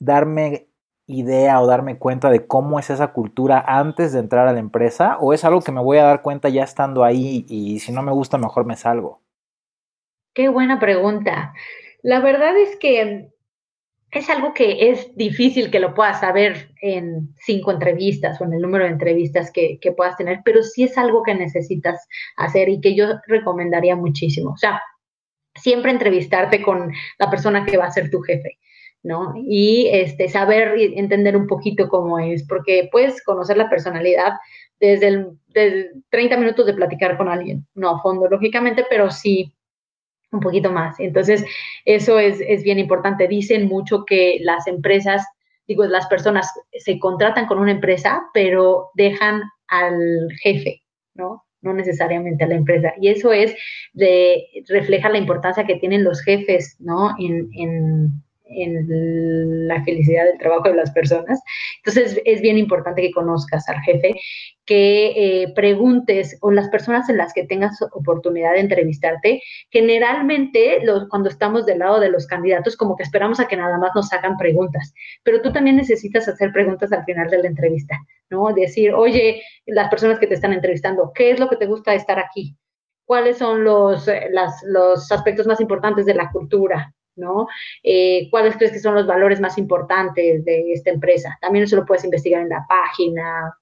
darme idea o darme cuenta de cómo es esa cultura antes de entrar a la empresa? ¿O es algo que me voy a dar cuenta ya estando ahí y si no me gusta mejor me salgo? Qué buena pregunta. La verdad es que es algo que es difícil que lo puedas saber en cinco entrevistas o en el número de entrevistas que, puedas tener, pero sí es algo que necesitas hacer y que yo recomendaría muchísimo. O sea, siempre entrevistarte con la persona que va a ser tu jefe, ¿no? Y este, saber y entender un poquito cómo es, porque puedes conocer la personalidad desde, el, desde 30 minutos de platicar con alguien, no a fondo, lógicamente, pero sí un poquito más. Entonces, eso es, es, bien importante. Dicen mucho que las empresas, digo, las personas se contratan con una empresa, pero dejan al jefe, ¿no? No necesariamente a la empresa. Y eso es de, refleja la importancia que tienen los jefes, ¿no? En, en, en la felicidad del trabajo de las personas. Entonces, es bien importante que conozcas al jefe, que eh, preguntes o las personas en las que tengas oportunidad de entrevistarte. Generalmente, cuando estamos del lado de los candidatos, como que esperamos a que nada más nos hagan preguntas, pero tú también necesitas hacer preguntas al final de la entrevista, ¿no? Decir, oye, las personas que te están entrevistando, ¿qué es lo que te gusta estar aquí? ¿Cuáles son los, eh, los aspectos más importantes de la cultura? ¿No? Eh, ¿Cuáles crees que son los valores más importantes de esta empresa? También eso lo puedes investigar en la página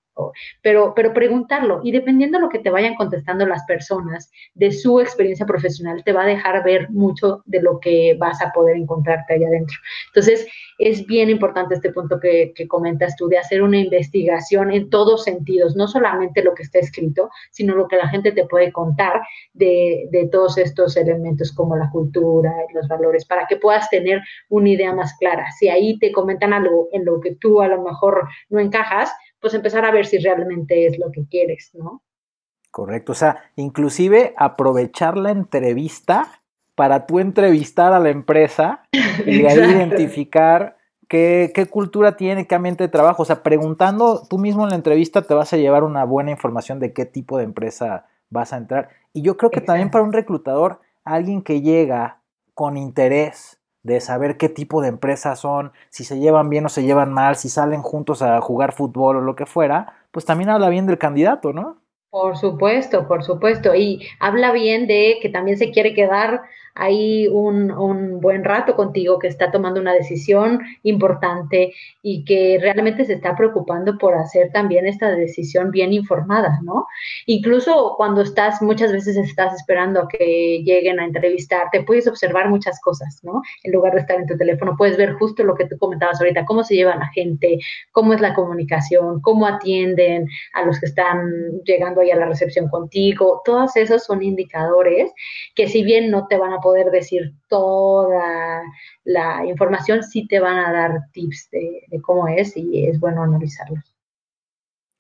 pero, pero preguntarlo y dependiendo de lo que te vayan contestando las personas, de su experiencia profesional, te va a dejar ver mucho de lo que vas a poder encontrarte allá adentro. Entonces, es bien importante este punto que, que comentas tú, de hacer una investigación en todos sentidos, no solamente lo que está escrito, sino lo que la gente te puede contar de, de todos estos elementos como la cultura, los valores, para que puedas tener una idea más clara. Si ahí te comentan algo en lo que tú a lo mejor no encajas, pues empezar a ver si realmente es lo que quieres, ¿no? Correcto, o sea, inclusive aprovechar la entrevista para tú entrevistar a la empresa <laughs> y ahí identificar qué, qué, cultura tiene, qué ambiente de trabajo. O sea, preguntando tú mismo en la entrevista te vas a llevar una buena información de qué tipo de empresa vas a entrar. Y yo creo que también para un reclutador, alguien que llega con interés de saber qué tipo de empresas son, si se llevan bien o se llevan mal, si salen juntos a jugar fútbol o lo que fuera, pues también habla bien del candidato, ¿no? Por supuesto, por supuesto. Y habla bien de que también se quiere quedar ahí un, un, buen rato contigo, que está tomando una decisión importante y que realmente se está preocupando por hacer también esta decisión bien informada, ¿no? Incluso cuando estás, muchas veces estás esperando a que lleguen a entrevistarte, puedes observar muchas cosas, ¿no? En lugar de estar en tu teléfono, puedes ver justo lo que tú comentabas ahorita, cómo se lleva la gente, cómo es la comunicación, cómo atienden a los que están llegando ahí a la recepción contigo. Todos esos son indicadores que si bien no te van a poder decir toda la información, sí te van a dar tips de, cómo es y es bueno analizarlos.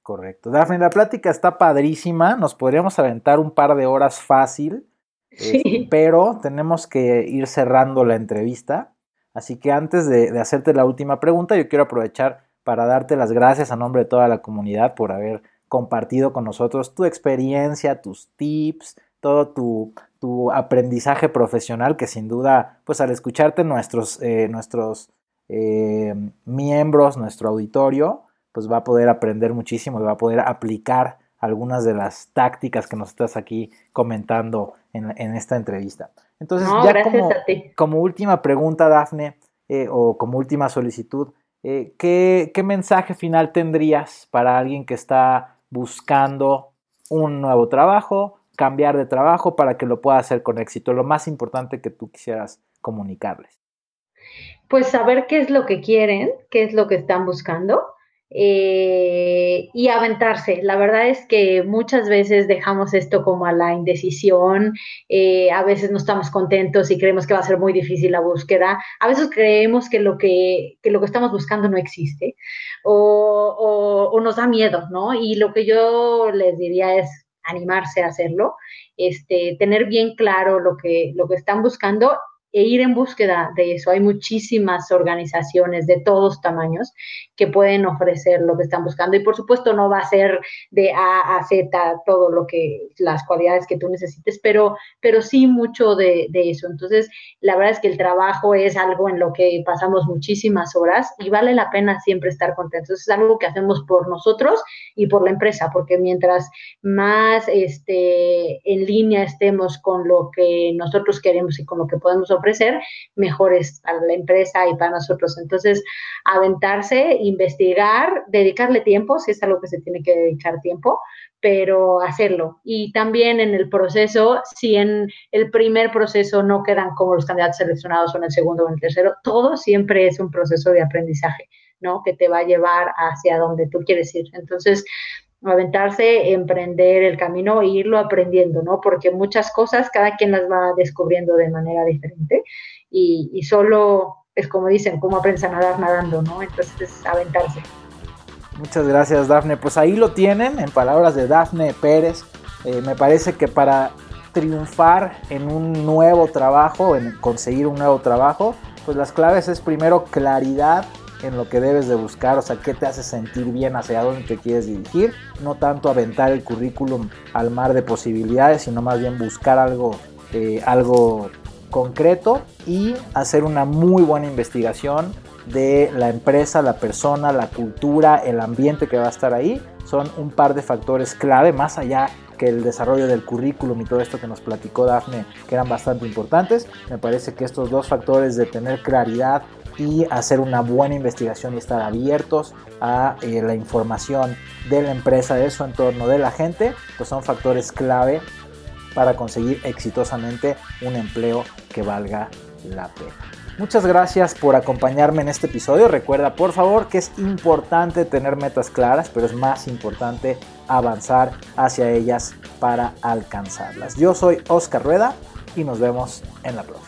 Correcto. Dafne, la plática está padrísima, nos podríamos aventar un par de horas fácil, este, pero tenemos que ir cerrando la entrevista. Así que antes de, de hacerte la última pregunta, yo quiero aprovechar para darte las gracias a nombre de toda la comunidad por haber compartido con nosotros tu experiencia, tus tips, todo tu, tu aprendizaje profesional, que sin duda, pues al escucharte nuestros, eh, nuestros eh, miembros, nuestro auditorio, pues va a poder aprender muchísimo y va a poder aplicar algunas de las tácticas que nos estás aquí comentando en, en esta entrevista. Entonces, ya como, como, última pregunta, Dafne, eh, o como última solicitud, ¿qué, ¿qué mensaje final tendrías para alguien que está buscando un nuevo trabajo cambiar de trabajo para que lo pueda hacer con éxito? Lo más importante que tú quisieras comunicarles. Pues saber qué es lo que quieren, qué es lo que están buscando eh, y aventarse. La verdad es que muchas veces dejamos esto como a la indecisión, eh, a veces no estamos contentos y creemos que va a ser muy difícil la búsqueda, a veces creemos que lo que, que lo que estamos buscando no existe o, o, o nos da miedo, ¿no? Y lo que yo les diría es animarse a hacerlo, este, tener bien claro lo que, lo que están buscando e ir en búsqueda de eso. Hay muchísimas organizaciones de todos tamaños que pueden ofrecer lo que están buscando y por supuesto no va a ser de A a Z todo lo que las cualidades que tú necesites, pero, pero sí mucho de, de eso. Entonces, la verdad es que el trabajo es algo en lo que pasamos muchísimas horas y vale la pena siempre estar contentos. Es algo que hacemos por nosotros y por la empresa, porque mientras más este, en línea estemos con lo que nosotros queremos y con lo que podemos mejores para la empresa y para nosotros. Entonces, aventarse, investigar, dedicarle tiempo, si es algo que se tiene que dedicar tiempo, pero hacerlo. Y también en el proceso, si en el primer proceso no quedan como los candidatos seleccionados o en el segundo o en el tercero, todo siempre es un proceso de aprendizaje, ¿no? Que te va a llevar hacia donde tú quieres ir. Entonces, aventarse, emprender el camino e irlo aprendiendo, ¿no? Porque muchas cosas cada quien las va descubriendo de manera diferente y, y solo es como dicen, como aprendes a nadar nadando, ¿no? Entonces, aventarse. Muchas gracias, Dafne. Pues ahí lo tienen, en palabras de Dafne Pérez. Eh, me parece que para triunfar en un nuevo trabajo, en conseguir un nuevo trabajo, pues las claves es primero claridad en lo que debes de buscar, o sea, qué te hace sentir bien, hacia dónde te quieres dirigir, no tanto aventar el currículum al mar de posibilidades, sino más bien buscar algo, eh, algo concreto y hacer una muy buena investigación de la empresa, la persona, la cultura, el ambiente que va a estar ahí, son un par de factores clave, más allá que el desarrollo del currículum y todo esto que nos platicó Dafne, que eran bastante importantes. Me parece que estos dos factores de tener claridad y hacer una buena investigación y estar abiertos a eh, la información de la empresa, de su entorno, de la gente, pues son factores clave para conseguir exitosamente un empleo que valga la pena. Muchas gracias por acompañarme en este episodio. Recuerda por favor que es importante tener metas claras, pero es más importante avanzar hacia ellas para alcanzarlas. Yo soy Oscar Rueda y nos vemos en la próxima.